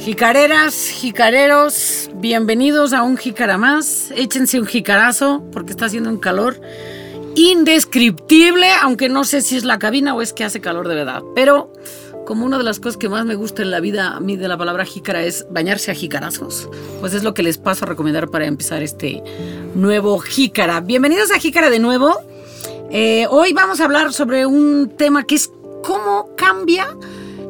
Jicareras, jicareros, bienvenidos a un jicara más. Échense un jicarazo porque está haciendo un calor indescriptible, aunque no sé si es la cabina o es que hace calor de verdad. Pero como una de las cosas que más me gusta en la vida a mí de la palabra jícara es bañarse a jicarazos, pues es lo que les paso a recomendar para empezar este nuevo jícara. Bienvenidos a jícara de nuevo. Eh, hoy vamos a hablar sobre un tema que es cómo cambia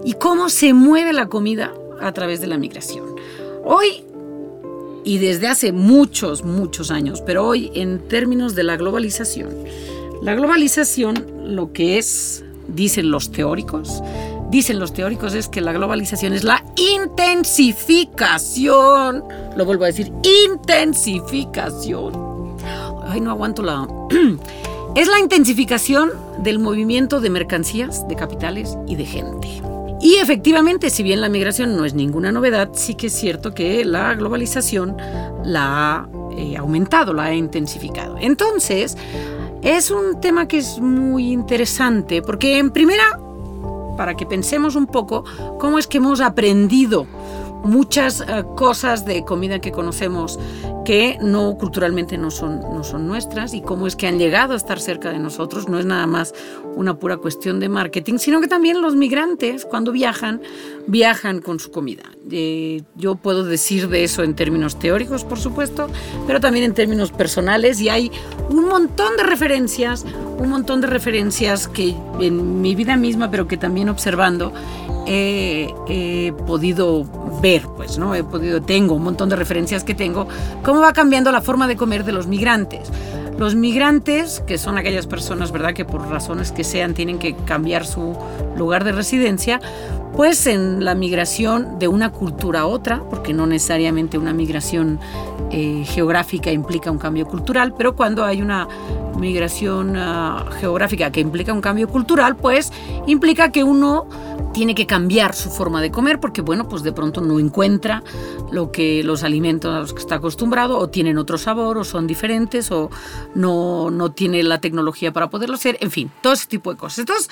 y cómo se mueve la comida a través de la migración. Hoy, y desde hace muchos, muchos años, pero hoy en términos de la globalización, la globalización lo que es, dicen los teóricos, dicen los teóricos es que la globalización es la intensificación, lo vuelvo a decir, intensificación. Ay, no aguanto la... Es la intensificación del movimiento de mercancías, de capitales y de gente. Y efectivamente, si bien la migración no es ninguna novedad, sí que es cierto que la globalización la ha eh, aumentado, la ha intensificado. Entonces, es un tema que es muy interesante porque en primera, para que pensemos un poco cómo es que hemos aprendido muchas eh, cosas de comida que conocemos que no culturalmente no son, no son nuestras y cómo es que han llegado a estar cerca de nosotros. No es nada más una pura cuestión de marketing, sino que también los migrantes cuando viajan, viajan con su comida. Eh, yo puedo decir de eso en términos teóricos, por supuesto, pero también en términos personales y hay un montón de referencias, un montón de referencias que en mi vida misma, pero que también observando, he, podido ver, pues, ¿no? He podido, tengo un montón de referencias que tengo, cómo va cambiando la forma de comer de los migrantes. Los migrantes, que son aquellas personas, ¿verdad?, que por razones que sean tienen que cambiar su lugar de residencia, pues en la migración de una cultura a otra, porque no necesariamente una migración eh, geográfica implica un cambio cultural, pero cuando hay una migración ah, geográfica que implica un cambio cultural, pues implica que uno tiene que cambiar su forma de comer porque, bueno, pues de pronto no encuentra lo que los alimentos a los que está acostumbrado o tienen otro sabor o son diferentes o no, no tiene la tecnología para poderlo hacer, en fin, todo ese tipo de cosas. Entonces,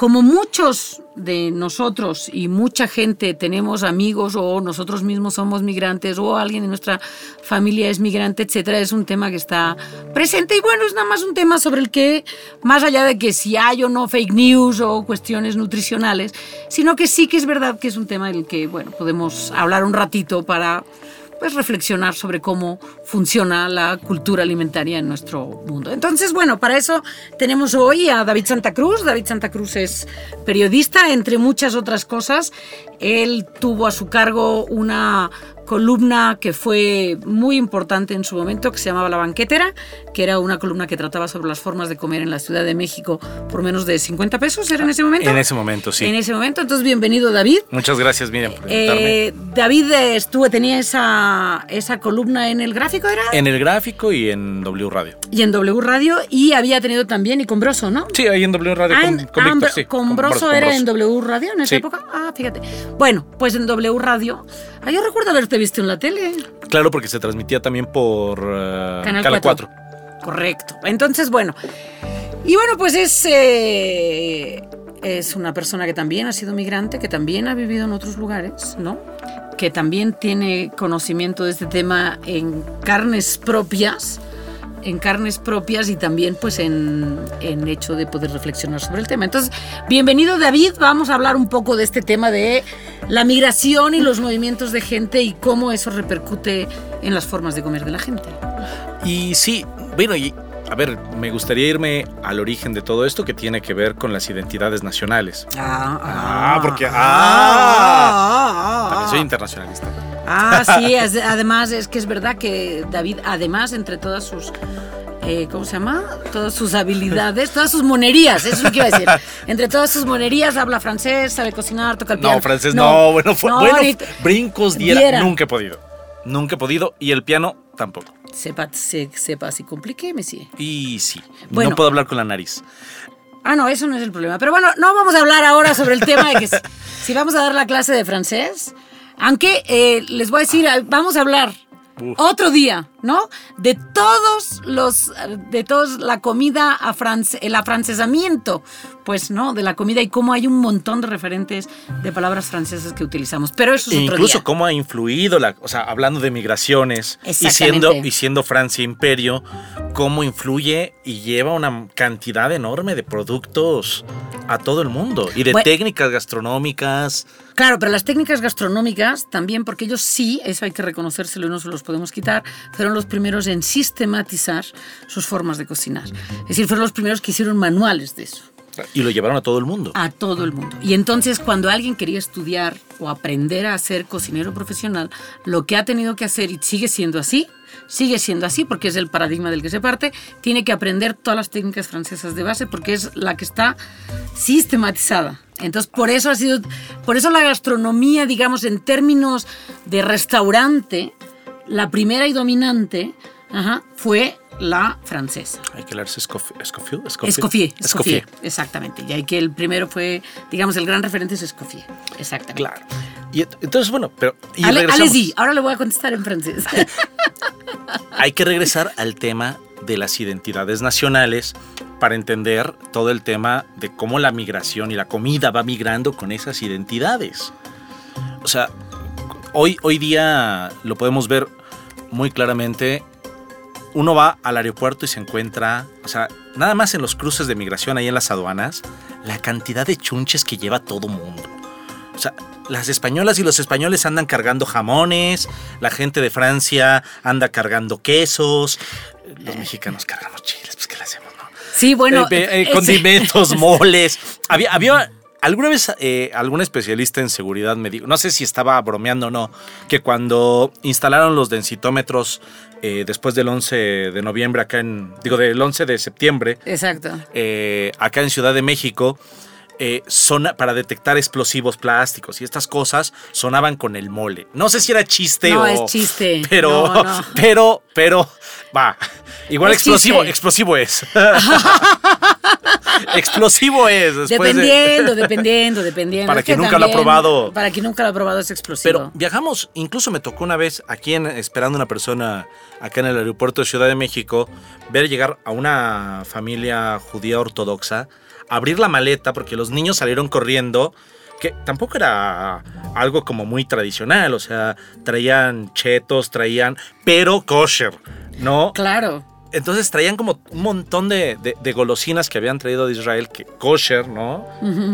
como muchos de nosotros y mucha gente tenemos amigos o nosotros mismos somos migrantes o alguien de nuestra familia es migrante, etcétera, es un tema que está presente y bueno, es nada más un tema sobre el que, más allá de que si hay o no fake news o cuestiones nutricionales, sino que sí que es verdad que es un tema del que, bueno, podemos hablar un ratito para pues reflexionar sobre cómo funciona la cultura alimentaria en nuestro mundo. Entonces, bueno, para eso tenemos hoy a David Santa Cruz. David Santa Cruz es periodista, entre muchas otras cosas. Él tuvo a su cargo una columna que fue muy importante en su momento, que se llamaba La Banquetera, que era una columna que trataba sobre las formas de comer en la Ciudad de México por menos de 50 pesos, ¿era en ese momento? En ese momento, sí. En ese momento, entonces bienvenido David. Muchas gracias, Miriam, por eh, David estuvo, tenía esa, esa columna en el gráfico, ¿era? En el gráfico y en W Radio. Y en W Radio, y había tenido también, y con Broso, ¿no? Sí, ahí en W Radio ah, con, con, Víctor, sí, con, Broso era en W Radio en esa época. Ah, fíjate. Bueno, pues en W Radio, ah, yo recuerdo haberte visto en la tele. Claro, porque se transmitía también por uh, Canal, 4. Correcto. Entonces, bueno. Y bueno, pues es, eh, es una persona que también ha sido migrante, que también ha vivido en otros lugares, ¿no? Que también tiene conocimiento de este tema en carnes propias en carnes propias y también pues en, en, hecho de poder reflexionar sobre el tema. Entonces, bienvenido David, vamos a hablar un poco de este tema de la migración y los movimientos de gente y cómo eso repercute en las formas de comer de la gente. Y sí, bueno, y a ver, me gustaría irme al origen de todo esto que tiene que ver con las identidades nacionales. Ah, ah, porque ah, ah, también soy internacionalista. Ah, sí, además es que es verdad que David, además, entre todas sus eh, ¿cómo se llama? Todas sus habilidades, todas sus monerías, eso es lo que iba a decir. Entre todas sus monerías habla francés, sabe cocinar, toca el piano. No, francés no, bueno, fue, bueno brincos diera, nunca he podido. Nunca he podido y el piano tampoco. Sepa, se, sepa si compliqué, me sí. Y sí, no puedo hablar con la nariz. Ah, no, eso no es el problema. Pero bueno, no vamos a hablar ahora sobre el tema de que si vamos a dar la clase de francés, aunque eh, les voy a decir, vamos a hablar Uf. otro día, ¿no? De todos los, de todos la comida, a france- el afrancesamiento, pues, ¿no? De la comida y cómo hay un montón de referentes de palabras francesas que utilizamos. Pero eso es E otro incluso día. cómo ha influido, la, o sea, hablando de migraciones y siendo, y siendo Francia imperio, cómo influye y lleva una cantidad enorme de productos a todo el mundo y de Bueno. técnicas gastronómicas. Claro, pero las técnicas gastronómicas también, porque ellos sí, eso hay que reconocérselo y no se los podemos quitar, fueron los primeros en sistematizar sus formas de cocinar. Es decir, fueron los primeros que hicieron manuales de eso. Y lo llevaron a todo el mundo. a todo el mundo. Y entonces cuando alguien quería estudiar o aprender a ser cocinero profesional, lo que ha tenido que hacer, y sigue siendo así, sigue siendo así porque es el paradigma del que se parte, tiene que aprender todas las técnicas francesas de base porque es la que está sistematizada. Entonces por eso ha sido, por eso la gastronomía, digamos, en términos de restaurante, la primera y dominante ajá, fue la francesa. Hay que leerse Escoffier. Escoffier. Escoffier, Escoffier, exactamente. Ya que el primero fue, digamos, el gran referente es Escoffier, exactamente. Claro. Y ent- entonces, bueno, pero. Y Ale, allez-y, ahora le voy a contestar en francés. Hay que regresar al tema de las identidades nacionales para entender todo el tema de cómo la migración y la comida va migrando con esas identidades. O sea, hoy, hoy día lo podemos ver muy claramente. Uno va al aeropuerto y se encuentra, o sea, nada más en los cruces de migración ahí en las aduanas, la cantidad de chunches que lleva todo mundo. O sea, las españolas y los españoles andan cargando jamones, la gente de Francia anda cargando quesos, los mexicanos cargamos chiles, pues ¿qué le hacemos, no? sí, bueno. Eh, eh, ese- condimentos, moles. Había, había alguna vez eh, algún especialista en seguridad me dijo, no sé si estaba bromeando o no, que cuando instalaron los densitómetros eh, después del 11 de noviembre acá en, digo, del 11 de septiembre, Exacto. eh, acá en Ciudad de México, eh, sona- para detectar explosivos plásticos y estas cosas sonaban con el mole. No sé si era chiste No, o. es chiste. Pero, No, no. pero, pero, va. Igual Es explosivo, chiste. explosivo es. explosivo es. De- Dependiendo, dependiendo, dependiendo. Para Es quien que nunca lo ha probado. Para quien nunca lo ha probado es explosivo. Pero viajamos, incluso me tocó una vez aquí en, esperando una persona acá en el aeropuerto de Ciudad de México, ver llegar a una familia judía ortodoxa, abrir la maleta porque los niños salieron corriendo, que tampoco era algo como muy tradicional, o sea, traían chetos, traían, pero kosher, ¿no? Claro. Entonces traían como un montón de, de- de golosinas que habían traído de Israel, que kosher, ¿no?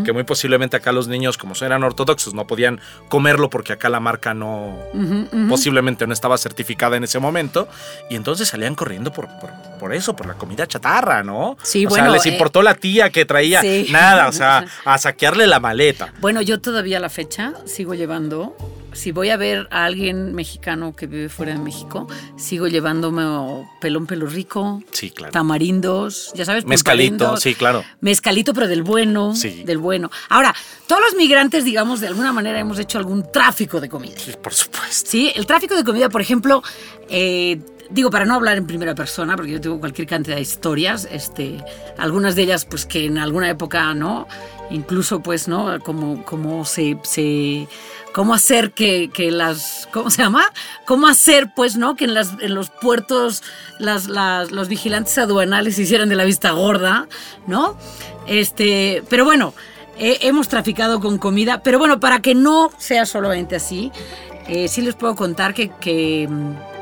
Que muy posiblemente acá los niños, como eran ortodoxos, no podían comerlo porque acá la marca no, posiblemente no estaba certificada en ese momento. Y entonces salían corriendo por, por, por eso, por la comida chatarra, ¿no? Sí, o bueno, sea, les eh, importó la tía que traía sí. nada, o sea, a saquearle la maleta. Bueno, yo todavía a la fecha sigo llevando, si voy a ver a alguien mexicano que vive fuera de México, sigo llevándome pelón pelo rico, Sí, claro. tamarindos, ya sabes, Mezcalito, sí, claro. Mezcalito, pero del bueno, Sí. del bueno. Ahora, todos los migrantes, digamos, de alguna manera hemos hecho algún tráfico de comida. Sí, por supuesto. Sí, el tráfico de comida, por ejemplo, eh, digo, para no hablar en primera persona, porque yo tengo cualquier cantidad de historias, este, algunas de ellas, pues que en alguna época, ¿no? Incluso, pues, ¿no? Como, como se, se cómo hacer que, que las, ¿cómo se llama? Cómo hacer, pues, ¿no? Que en, los puertos las, los vigilantes aduanales hicieran de la vista gorda, ¿no? Este, pero bueno, hemos traficado con comida, pero bueno, para que no sea solamente así, eh, sí les puedo contar que, que, mm,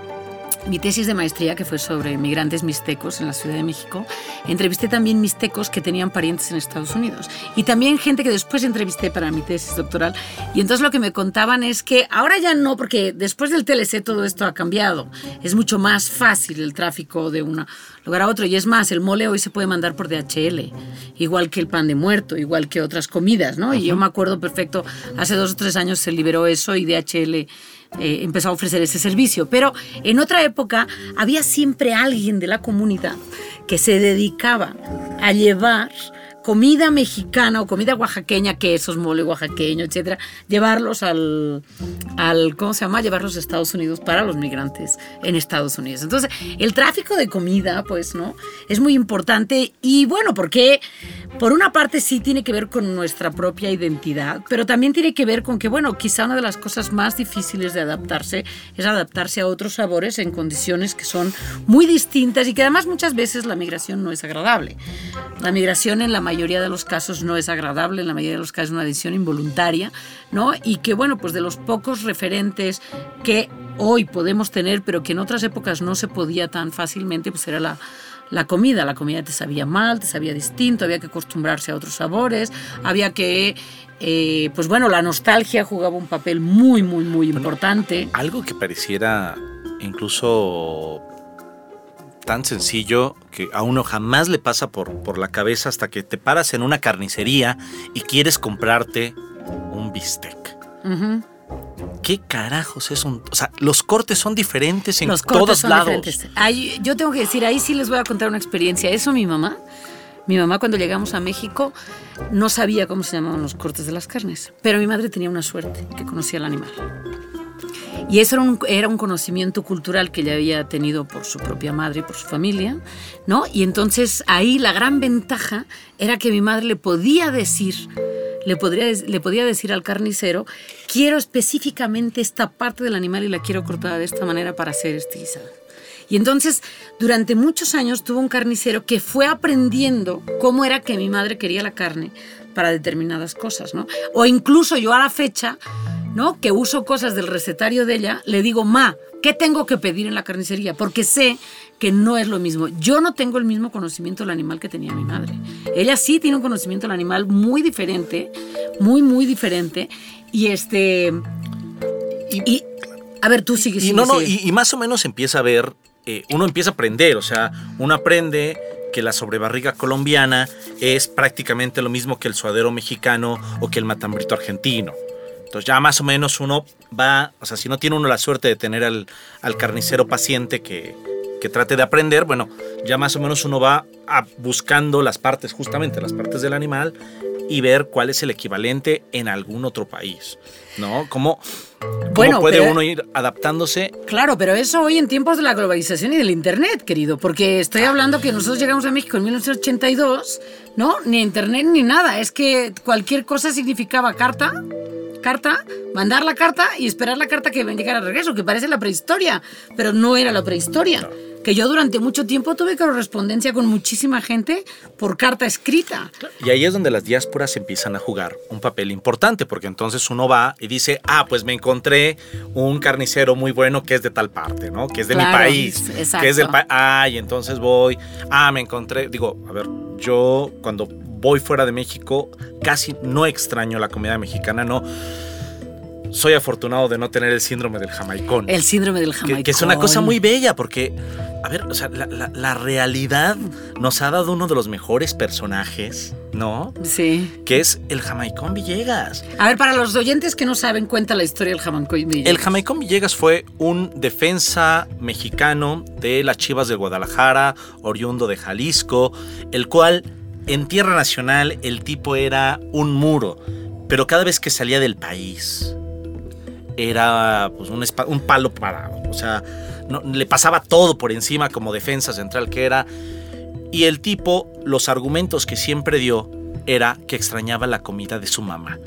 mi tesis de maestría, que fue sobre migrantes mixtecos en la Ciudad de México, entrevisté también mixtecos que tenían parientes en Estados Unidos. Y también gente que después entrevisté para mi tesis doctoral. Y entonces lo que me contaban es que ahora ya no, porque después del TLC todo esto ha cambiado. Es mucho más fácil el tráfico de un lugar a otro. Y es más, el mole hoy se puede mandar por DHL, igual que el pan de muerto, igual que otras comidas, ¿no? Y yo me acuerdo perfecto, hace dos o tres años se liberó eso y DHL eh, empezó a ofrecer ese servicio. Pero en otra época había siempre alguien de la comunidad que se dedicaba a llevar comida mexicana o comida oaxaqueña, quesos, mole oaxaqueño, etcétera, llevarlos al, al, ¿cómo se llama? Llevarlos a Estados Unidos para los migrantes en Estados Unidos. Entonces, el tráfico de comida, pues, ¿no? Es muy importante y bueno, porque por una parte sí tiene que ver con nuestra propia identidad, pero también tiene que ver con que, bueno, quizá una de las cosas más difíciles de adaptarse es adaptarse a otros sabores en condiciones que son muy distintas y que además muchas veces la migración no es agradable. La migración en la mayoría de los casos no es agradable, en la mayoría de los casos es una decisión involuntaria, ¿no? Y que, bueno, pues de los pocos referentes que hoy podemos tener, pero que en otras épocas no se podía tan fácilmente, pues era la, la comida. La comida te sabía mal, te sabía distinto, había que acostumbrarse a otros sabores, había que, eh, pues bueno, la nostalgia jugaba un papel muy, muy, muy importante. Algo que pareciera incluso tan sencillo que a uno jamás le pasa por, por la cabeza hasta que te paras en una carnicería y quieres comprarte un bistec. ¿Qué carajos es un.? O sea, los cortes son diferentes en Los cortes todos son lados. diferentes. Ahí- yo tengo que decir, ahí sí les voy a contar una experiencia. Eso mi mamá, mi mamá cuando llegamos a México no sabía cómo se llamaban los cortes de las carnes, pero mi madre tenía una suerte, que conocía al animal. Y eso era un, conocimiento cultural que ella había tenido por su propia madre y por su familia, ¿no? Y entonces ahí la gran ventaja era que mi madre le podía decir, le, podría, le podía decir al carnicero, quiero específicamente esta parte del animal y la quiero cortada de esta manera para ser estilizada. Y entonces, durante muchos años tuvo un carnicero que fue aprendiendo cómo era que mi madre quería la carne para determinadas cosas, ¿no? O incluso yo a la fecha, ¿no? Que uso cosas del recetario de ella, le digo, ma, ¿qué tengo que pedir en la carnicería? Porque sé que no es lo mismo. Yo no tengo el mismo conocimiento del animal que tenía mi madre. Ella sí tiene un conocimiento del animal muy diferente, muy, muy diferente. Y este... Y, a ver, tú sigues. Y no, no, y, y más o menos empieza a ver, eh, uno empieza a aprender, o sea, uno aprende que la sobrebarriga colombiana es prácticamente lo mismo que el suadero mexicano o que el matambrito argentino. Entonces ya más o menos uno va, o sea, si no tiene uno la suerte de tener al, al carnicero paciente que, que trate de aprender, bueno, ya más o menos uno va a- buscando las partes, justamente las partes del animal y ver cuál es el equivalente en algún otro país, ¿no? ¿Cómo, cómo Bueno, puede pero- uno ir adaptándose Claro, pero eso hoy en tiempos de la globalización y del Internet, querido, porque estoy hablando que nosotros llegamos a México en 1982, ¿no? Ni Internet ni nada, es que cualquier cosa significaba carta, carta, mandar la carta y esperar la carta que me llegara de regreso, que parece la prehistoria, pero no era la prehistoria. Que yo durante mucho tiempo tuve correspondencia con muchísima gente por carta escrita. Y ahí es donde las diásporas empiezan a jugar un papel importante, porque entonces uno va y dice, ah, pues me encontré un carnicero muy bueno que es de tal parte, ¿no? Que es de mi país. exacto. Que es del país. Ah, y entonces voy, ah, me encontré, digo, a ver, yo cuando voy fuera de México casi no extraño la comida mexicana, no. Soy afortunado de no tener el síndrome del jamaicón. El síndrome del jamaicón. Que, es una cosa muy bella porque, a ver, o sea, la, la- la realidad nos ha dado uno de los mejores personajes, ¿no? Sí. Que es el Jamaicón Villegas. A ver, para los oyentes que no saben, cuenta la historia del jamaicón. El Jamaicón Villegas fue un defensa mexicano de las Chivas de Guadalajara, oriundo de Jalisco, el cual en tierra nacional el tipo era un muro, pero cada vez que salía del país era pues, un, un palo parado. O sea, le pasaba todo por encima como defensa central que era. Y el tipo, los argumentos que siempre dio era que extrañaba la comida de su mamá.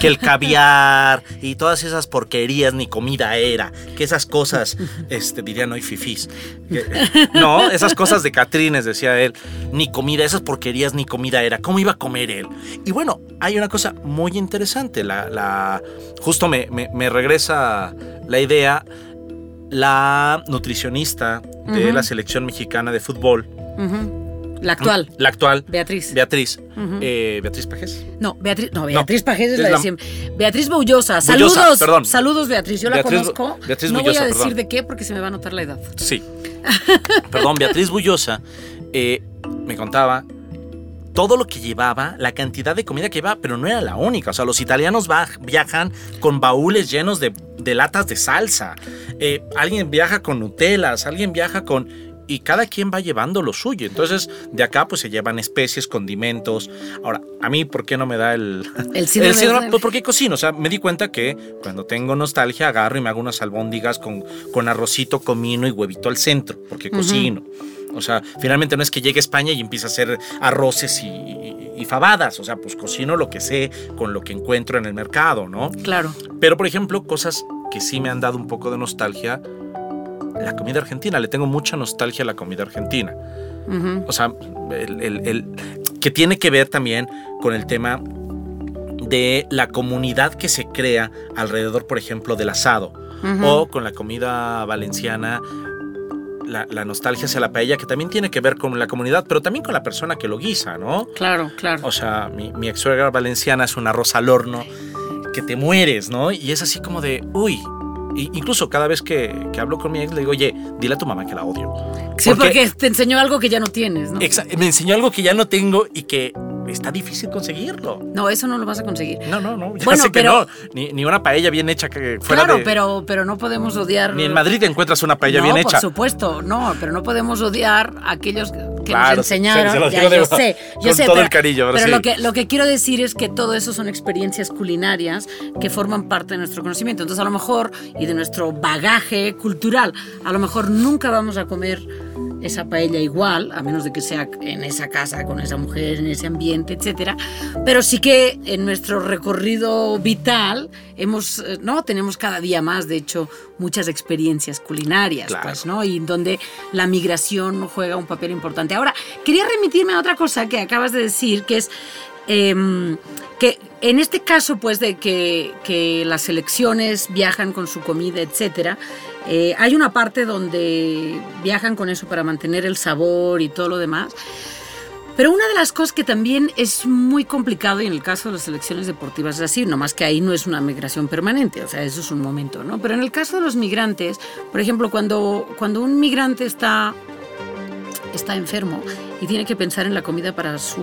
Que el caviar y todas esas porquerías ni comida era. Que esas cosas, este, dirían hoy fifís. No, esas cosas de Catrines, decía él. Ni comida, esas porquerías ni comida era. ¿Cómo iba a comer él? Y bueno, hay una cosa muy interesante. La, la- justo me, me- me regresa la idea. La nutricionista de la selección mexicana de fútbol. La actual, la actual, Beatriz. Beatriz, eh, Beatriz Pajés. No, Beatriz, no, Beatriz Pajés es, es la de siempre. Beatriz Boullosa, Bullosa, saludos. perdón. Saludos, Beatriz. Yo la conozco. Beatriz no voy a decir perdón. de qué porque se me va a notar la edad. Sí. Perdón, Beatriz Bullosa eh, me contaba todo lo que llevaba, la cantidad de comida que llevaba, pero no era la única. O sea, los italianos viajan con baúles llenos de, de latas de salsa. Eh, alguien viaja con Nutelas, alguien viaja con... y cada quien va llevando lo suyo. Entonces, de acá pues se llevan especies, condimentos. Ahora, a mí, ¿por qué no me da el, el síndrome? Pues porque cocino. O sea, me di cuenta que cuando tengo nostalgia agarro y me hago unas albóndigas con, con arrocito, comino y huevito al centro, porque cocino. O sea, finalmente no es que llegue a España y empiece a hacer arroces y, y, fabadas. O sea, pues cocino lo que sé con lo que encuentro en el mercado, ¿no? Claro. Pero, por ejemplo, cosas que sí me han dado un poco de nostalgia la comida argentina. Le tengo mucha nostalgia a la comida argentina. O sea, el, que tiene que ver también con el tema de la comunidad que se crea alrededor, por ejemplo, del asado. O con la comida valenciana, la, nostalgia hacia la paella, que también tiene que ver con la comunidad, pero también con la persona que lo guisa, ¿no? Claro, claro. O sea, mi, mi ex suegra valenciana es un arroz al horno que te mueres, ¿no? Y es así como de, uy, incluso cada vez que, hablo con mi ex le digo, oye, dile a tu mamá que la odio. Sí, porque, te enseñó algo que ya no tienes, ¿no? me enseñó algo que ya no tengo y que está difícil conseguirlo. No, eso no lo vas a conseguir. No, no, no. Ya bueno, sé pero, que no. Ni, una paella bien hecha que fuera Claro, pero, pero no podemos odiar. Ni en Madrid encuentras una paella bien hecha. Por supuesto, no, pero no podemos odiar a aquellos que nos enseñaron. ya, yo sé, yo sé. Todo pero, el cariño, pero lo que lo que quiero decir es que todo eso son experiencias culinarias que forman parte de nuestro conocimiento. Entonces, a lo mejor y de nuestro bagaje cultural, a lo mejor nunca vamos a comer esa paella igual, a menos de que sea en esa casa, con esa mujer, en ese ambiente, etcétera. Pero sí que en nuestro recorrido vital hemos, eh, ¿no? Tenemos cada día más, de hecho, muchas experiencias culinarias, pues, ¿no? Y donde la migración juega un papel importante. Ahora, quería remitirme a otra cosa que acabas de decir, que es em, que en este caso, pues, de que, que las selecciones viajan con su comida, etcétera, eh, hay una parte donde viajan con eso para mantener el sabor y todo lo demás. Pero una de las cosas que también es muy complicado, y en el caso de las selecciones deportivas es así, nomás que ahí no es una migración permanente, o sea, eso es un momento, ¿no? Pero en el caso de los migrantes, por ejemplo, cuando, cuando un migrante está está enfermo y tiene que pensar en la comida para su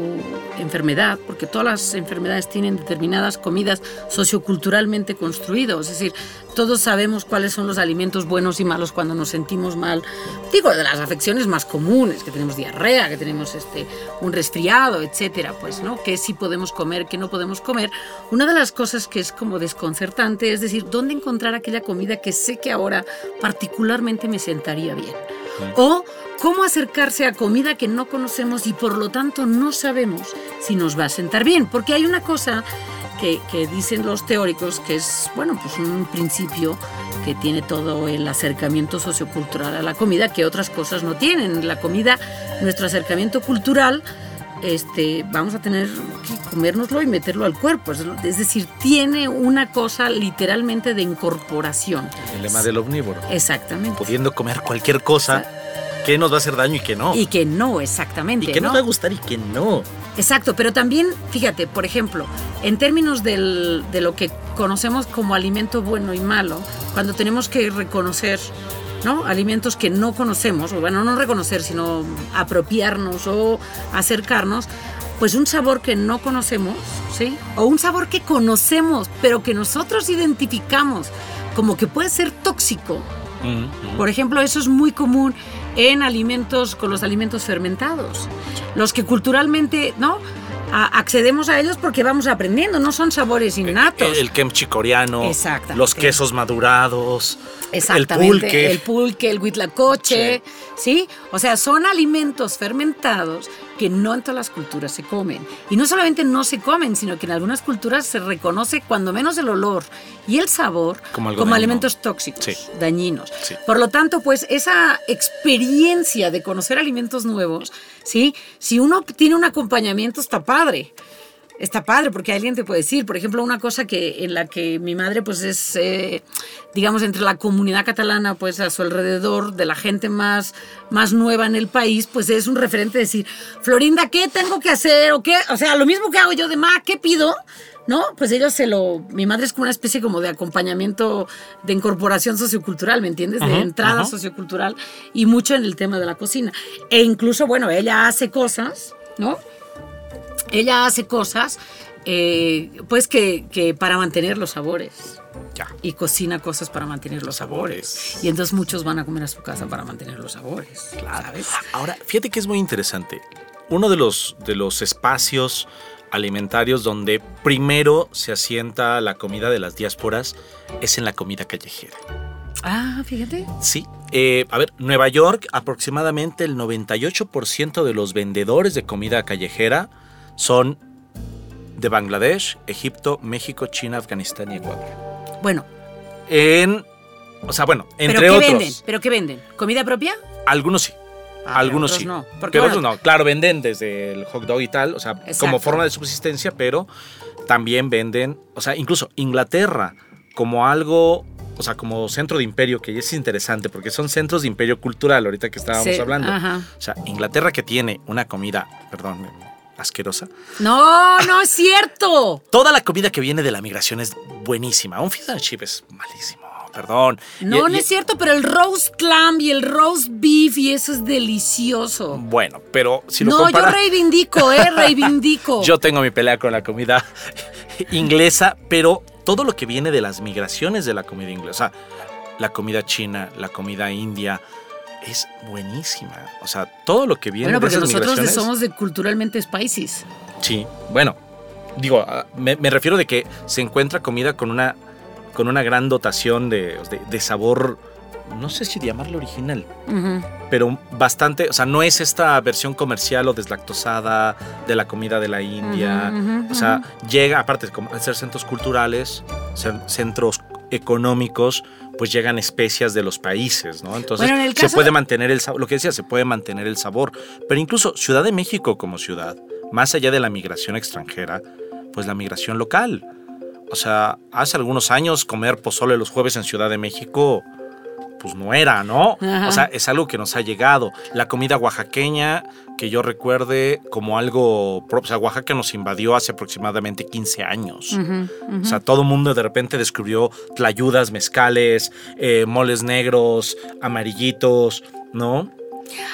enfermedad, porque todas las enfermedades tienen determinadas comidas socioculturalmente construidas, es decir, todos sabemos cuáles son los alimentos buenos y malos cuando nos sentimos mal. Digo, de las afecciones más comunes, que tenemos diarrea, que tenemos este, un resfriado, etcétera, pues, ¿no? ¿Qué sí podemos comer, qué no podemos comer? Una de las cosas que es como desconcertante es decir, ¿dónde encontrar aquella comida que sé que ahora particularmente me sentaría bien? O cómo acercarse a comida que no conocemos y por lo tanto no sabemos si nos va a sentar bien. Porque hay una cosa que, dicen los teóricos que es, bueno, pues un principio que tiene todo el acercamiento sociocultural a la comida que otras cosas no tienen. La comida, nuestro acercamiento cultural, este, vamos a tener que comérnoslo y meterlo al cuerpo. Es decir, tiene una cosa literalmente de incorporación. El lema del omnívoro. Exactamente. Pudiendo comer cualquier cosa qué nos va a hacer daño y qué no. Y que no, exactamente. Y que nos va a gustar y que no. Exacto, pero también, fíjate, por ejemplo, en términos de lo que conocemos como alimento bueno y malo, cuando tenemos que reconocer ¿no? alimentos que no conocemos, o bueno, no reconocer, sino apropiarnos o acercarnos, pues un sabor que no conocemos, ¿sí? O un sabor que conocemos, pero que nosotros identificamos como que puede ser tóxico. Por ejemplo, eso es muy común en alimentos, con los alimentos fermentados. Los que culturalmente, ¿no? accedemos a ellos porque vamos aprendiendo, no son sabores innatos. El, kimchi coreano, los quesos madurados, Exactamente, el pulque, el, pulque, el huitlacoche, sí. O sea, son alimentos fermentados que no en todas las culturas se comen. Y no solamente no se comen, sino que en algunas culturas se reconoce cuando menos el olor y el sabor como, alimentos tóxicos, dañinos. Por lo tanto, pues esa experiencia de conocer alimentos nuevos, ¿sí? si uno tiene un acompañamiento está padre está padre porque alguien te puede decir, por ejemplo, una cosa que en la que mi madre pues es, eh, digamos, entre la comunidad catalana pues a su alrededor, de la gente más, más nueva en el país, pues es un referente de decir, Florinda, ¿qué tengo que hacer? O, qué? o sea, lo mismo que hago yo de ma, ¿qué pido? ¿no? Pues ellos se lo. Mi madre es como una especie como de acompañamiento de incorporación sociocultural, ¿me entiendes? De entrada sociocultural y mucho en el tema de la cocina. E incluso, bueno, ella hace cosas, ¿no? Ella hace cosas eh, pues que, que para mantener los sabores. Ya. Y cocina cosas para mantener los sabores. Y entonces muchos van a comer a su casa para mantener los sabores. ¿sabes? Ahora, fíjate que es muy interesante. Uno de los, de los espacios alimentarios donde primero se asienta la comida de las diásporas es en la comida callejera. Ah, fíjate. Sí. Eh, a ver, Nueva York, aproximadamente el 98% de los vendedores de comida callejera son de Bangladesh, Egipto, México, China, Afganistán y Ecuador. Bueno. En. O sea, bueno, entre ¿Pero qué otros. venden? ¿Pero qué venden? ¿Comida propia? Algunos sí. Ah, algunos otros sí. no. Porque, pero bueno, otros no. Claro, venden desde el hot dog y tal, o sea, Exacto. como forma de subsistencia, pero también venden, o sea, incluso Inglaterra como algo, o sea, como centro de imperio, que es interesante porque son centros de imperio cultural, ahorita que estábamos Sí, hablando. ajá. O sea, Inglaterra que tiene una comida, perdón, asquerosa. No, no es cierto. Toda la comida que viene de la migración es buenísima. Un fish and chip es malísimo, perdón. No, Y- no y- es cierto, pero el roast clam y el roast beef y eso es delicioso. Bueno, pero si lo no, yo reivindico, eh, reivindico. Yo tengo mi pelea con la comida inglesa, pero todo lo que viene de las migraciones de la comida inglesa, la comida china, la comida india, es buenísima. O sea, todo lo que viene bueno, de porque esas nosotros somos de culturalmente spices. Sí, bueno, digo, ah, me, me refiero de que se encuentra comida con una, con una gran dotación de, de- de sabor, no sé si llamarlo original, pero bastante, o sea, no es esta versión comercial o deslactosada de la comida de la India. O sea, llega, aparte de ser centros culturales, ser centros económicos, pues llegan especias de los países, ¿no? Entonces Bueno, en el se puede de- mantener el sabor, lo que decía, se puede mantener el sabor. Pero incluso Ciudad de México como ciudad, más allá de la migración extranjera, pues la migración local. O sea, hace algunos años comer pozole los jueves en Ciudad de México, pues no era, ¿no? Ajá. O sea, es algo que nos ha llegado. La comida oaxaqueña, que yo recuerde como algo, pro- o sea, Oaxaca nos invadió hace aproximadamente 15 años. O sea, todo el mundo de repente descubrió tlayudas, mezcales, eh, moles negros, amarillitos, ¿no?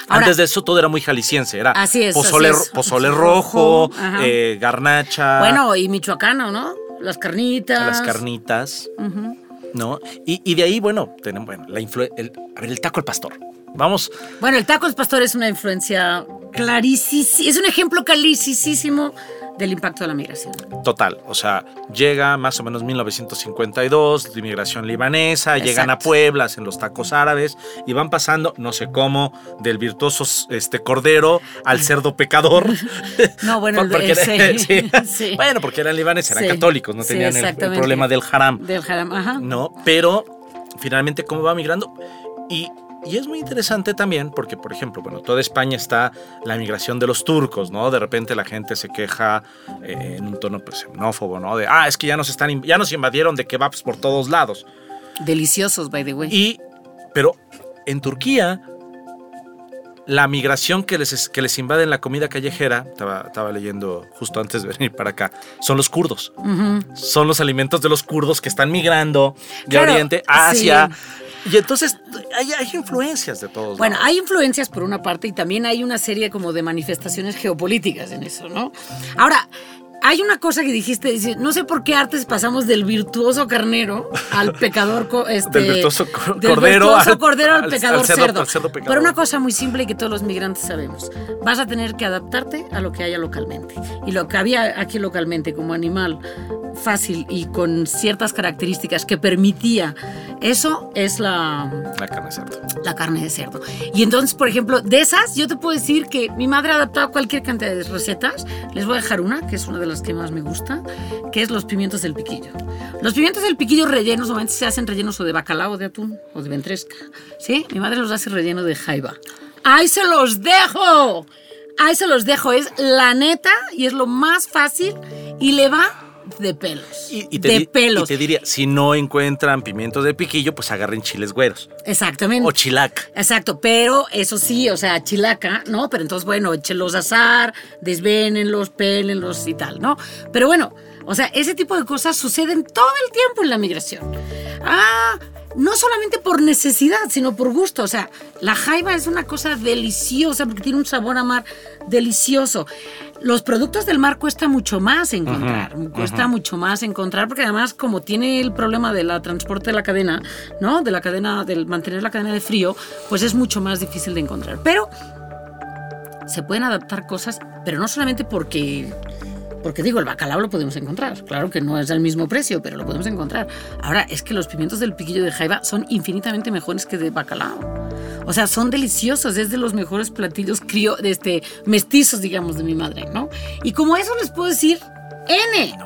Ahora- Antes de eso todo era muy jalisciense, era Así es, pozole, así es. pozole rojo, eh, garnacha, Bueno, y michoacano, ¿no? Las carnitas. las carnitas, Ujú. ¿No? Y, y de ahí, bueno, tenemos, bueno, la el, a ver, el taco al pastor. Vamos, Bueno, el tacos pastor es una influencia clarísima, es un ejemplo clarísimo del impacto de la migración. total, o sea, llega más o menos 1952, la inmigración libanesa, llegan a. Puebla, hacen los tacos árabes y van pasando, no sé cómo, del virtuoso este cordero al cerdo pecador. No, bueno, el- Porque- ese- sí. sí. Bueno, porque eran libaneses, eran Sí. católicos, no tenían el- el, problema del haram. Del haram, ajá. ¿no? Pero finalmente cómo va migrando. Y, y es muy interesante también porque, por ejemplo, bueno, toda España está la migración de los turcos, ¿no? De repente la gente se queja eh, en un tono pues, xenófobo, ¿no? De, ah, es que ya nos, están, ya nos invadieron de kebabs por todos lados. Deliciosos, by the way. Y, pero en Turquía, la migración que les, que les invade en la comida callejera, estaba, estaba leyendo justo antes de venir para acá, son los kurdos. Son los alimentos de los kurdos que están migrando de Claro, Oriente a Asia. Y entonces hay, hay influencias de todos. Bueno, lados. hay influencias por una parte y también hay una serie como de manifestaciones geopolíticas en eso, ¿no? Ahora, hay una cosa que dijiste, dice, no sé por qué artes pasamos del virtuoso carnero al pecador este, Del virtuoso del cordero virtuoso al- cordero al, al- pecador al cerdo- cerdo. al cerdo pecador. Pero una cosa muy simple y que todos los migrantes sabemos, vas a tener que adaptarte a lo que haya localmente. Y lo que había aquí localmente como animal fácil y con ciertas características que permitía eso es la La carne de cerdo. la carne de cerdo. Y entonces, por ejemplo, de esas, yo te puedo decir que mi madre ha adaptado cualquier cantidad de recetas. Les voy a dejar una, que es una de las que más me gusta, que es los pimientos del piquillo. Los pimientos del piquillo rellenos, normalmente se hacen rellenos o de bacalao, o de atún, o de ventresca. ¿Sí? Mi madre los hace relleno de jaiba. ¡Ahí se los dejo! Ahí se los dejo. Es la neta y es lo más fácil y le va de pelos. Y, y te de di- pelos. y te diría, si no encuentran pimientos de piquillo, pues agarren chiles güeros. Exactamente. O chilac. Exacto, pero eso sí, o sea, chilaca, ¿no? Pero entonces, bueno, échenlos a azar, desvénenlos, pélenlos y tal, ¿no? Pero bueno, o sea, ese tipo de cosas suceden todo el tiempo en la migración. Ah, no solamente por necesidad, sino por gusto. O sea, la jaiba es una cosa deliciosa porque tiene un sabor a mar delicioso. Los productos del mar cuesta mucho más encontrar, cuesta mucho más encontrar porque además como tiene el problema de la transporte de la cadena, ¿no? De la cadena, del mantener la cadena de frío, pues es mucho más difícil de encontrar. Pero se pueden adaptar cosas, pero no solamente porque porque digo, el bacalao lo podemos encontrar. Claro que no es al mismo precio, pero lo podemos encontrar. Ahora, es que los pimientos del piquillo de jaiba son infinitamente mejores que de bacalao. O sea, son deliciosos, es de los mejores platillos crio, este, mestizos, digamos, de mi madre, ¿no? Y como eso les puedo decir, N,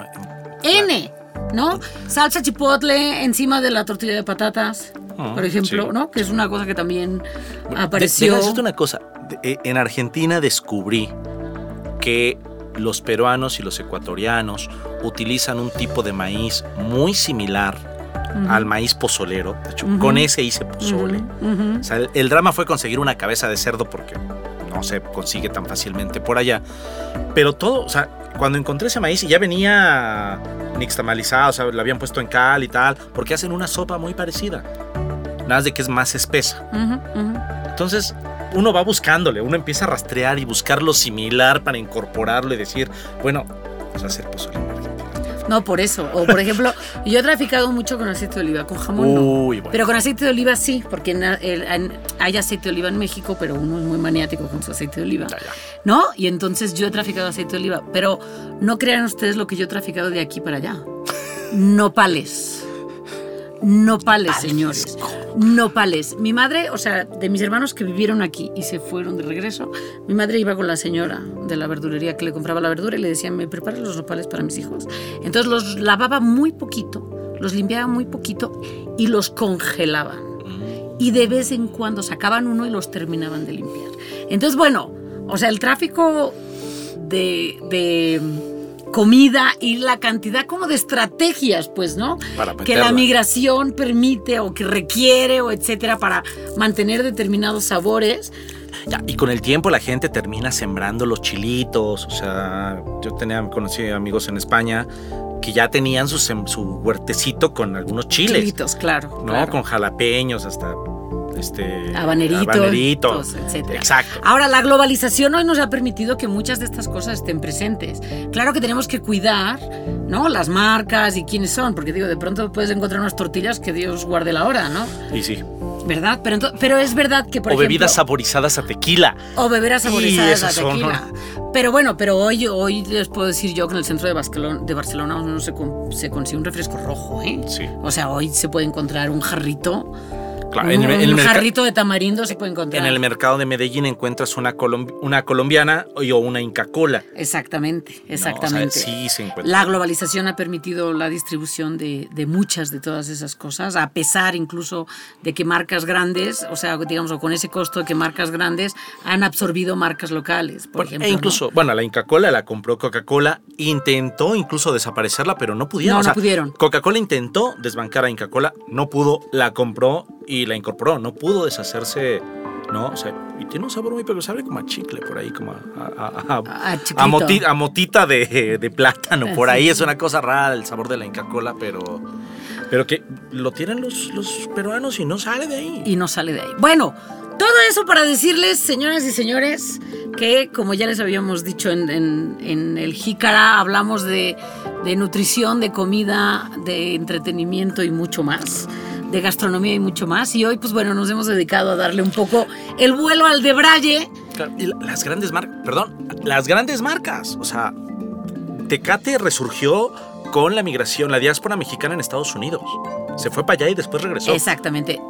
N, ¿no? Salsa chipotle encima de la tortilla de patatas, Ah, por ejemplo, sí. ¿no? Que es una cosa que también apareció. de- déjame decirte una cosa. Eh, En Argentina descubrí que los peruanos y los ecuatorianos utilizan un tipo de maíz muy similar al maíz pozolero. De hecho, con ese hice pozole. O sea, el, el drama fue conseguir una cabeza de cerdo porque no se consigue tan fácilmente por allá. Pero todo, o sea, cuando encontré ese maíz y ya venía nixtamalizado, o sea, lo habían puesto en cal y tal, porque hacen una sopa muy parecida. Nada más de que es más espesa. Entonces, uno va buscándole, uno empieza a rastrear y buscar lo similar para incorporarlo y decir, bueno, vamos a hacer pozole en Argentina. No, por eso. O por ejemplo, yo he traficado mucho con aceite de oliva, con jamón no. Uy, bueno. Pero con aceite de oliva sí, porque en- en- hay aceite de oliva en México, pero uno es muy maniático con su aceite de oliva. Ya, ya. ¿No? Y entonces yo he traficado aceite de oliva. Pero no crean ustedes lo que yo he traficado de aquí para allá. Nopales. Nopales, señores. Nopales. Mi madre, o sea, de mis hermanos que vivieron aquí y se fueron de regreso, mi madre iba con la señora de la verdulería que le compraba la verdura y le decía, ¿me preparas los nopales para mis hijos? Entonces los lavaba muy poquito, los limpiaba muy poquito y los congelaba Mm. y de vez en cuando sacaban uno y los terminaban de limpiar. Entonces, bueno, o sea, el tráfico de, de comida y la cantidad como de estrategias, pues, ¿no? Para que la migración permite o que requiere o etcétera para mantener determinados sabores. Ya, y con el tiempo la gente termina sembrando los chilitos. O sea, yo tenía, conocí amigos en España que ya tenían su, su huertecito con algunos chiles. Chilitos, claro. ¿no? claro. Con jalapeños hasta este Habaneritos, habaneritos, etcétera. Exacto. Ahora, la globalización hoy nos ha permitido que muchas de estas cosas estén presentes. Claro que tenemos que cuidar, ¿no? Las marcas y quiénes son, porque digo, de pronto puedes encontrar unas tortillas que Dios guarde la hora, ¿no? Y sí. ¿Verdad? Pero, pero es verdad que, por o ejemplo... bebidas saborizadas a tequila. O beberas saborizadas a son, tequila. Pero bueno, pero hoy, hoy les puedo decir yo que en el centro de Barcelona, de Barcelona uno se, con- se consigue un refresco rojo, ¿eh? Sí. O sea, hoy se puede encontrar un jarrito. Claro, un, en, el- en el un merca- jarrito de tamarindo se puede encontrar. en el mercado de Medellín encuentras una, colom- una colombiana y- o una Inca Cola. Exactamente, No, o sea, exactamente. sí se encuentra. La globalización ha permitido la distribución de, de muchas de todas esas cosas, a pesar incluso de que marcas grandes, o sea, digamos, o con ese costo de que marcas grandes han absorbido marcas locales, por Bueno, ejemplo. e ¿no? incluso, bueno, la Inca Cola la compró Coca-Cola, intentó incluso desaparecerla, pero no pudieron. No, O no pudieron. Coca-Cola intentó desbancar a Inca Cola, no pudo, la compró y la incorporó, no pudo deshacerse, ¿no? O sea, y tiene un sabor muy peculiar, sabe como a chicle por ahí, como a, a- a- moti- motita de, de plátano, por ahí es una cosa rara el sabor de la Inca Cola, pero, pero que lo tienen los, los peruanos y no sale de ahí. y no sale de ahí. Bueno, todo eso para decirles, señoras y señores, que como ya les habíamos dicho en, en- en el Jícara, hablamos de, de nutrición, de comida, de entretenimiento y mucho más, de gastronomía y mucho más. Y hoy, pues bueno, nos hemos dedicado a darle un poco el vuelo al de Braille. Las grandes marcas, perdón, las grandes marcas. O sea, Tecate resurgió con la migración, la diáspora mexicana en Estados Unidos. Se fue para allá y después regresó. Exactamente.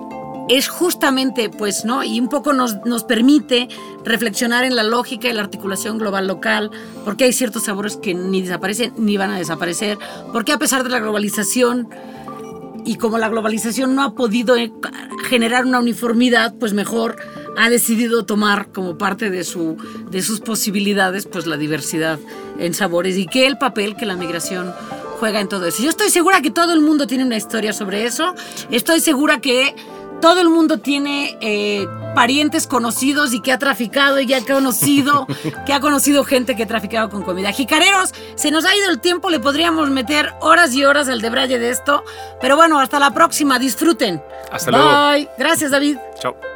Es justamente, pues, ¿no? Y un poco nos, nos permite reflexionar en la lógica y la articulación global local, porque hay ciertos sabores que ni desaparecen ni van a desaparecer, porque a pesar de la globalización y como la globalización no ha podido eh, generar una uniformidad, pues mejor ha decidido tomar como parte de, su, de sus posibilidades pues la diversidad en sabores y que el papel que la migración juega en todo eso. Yo estoy segura que todo el mundo tiene una historia sobre eso, estoy segura que todo el mundo tiene eh, parientes conocidos y que ha traficado y que ha conocido, que ha conocido gente que ha traficado con comida. Jicareros, se nos ha ido el tiempo, le podríamos meter horas y horas al debraye de esto, pero bueno, hasta la próxima, disfruten. Hasta luego. Bye. Gracias, David. Chao.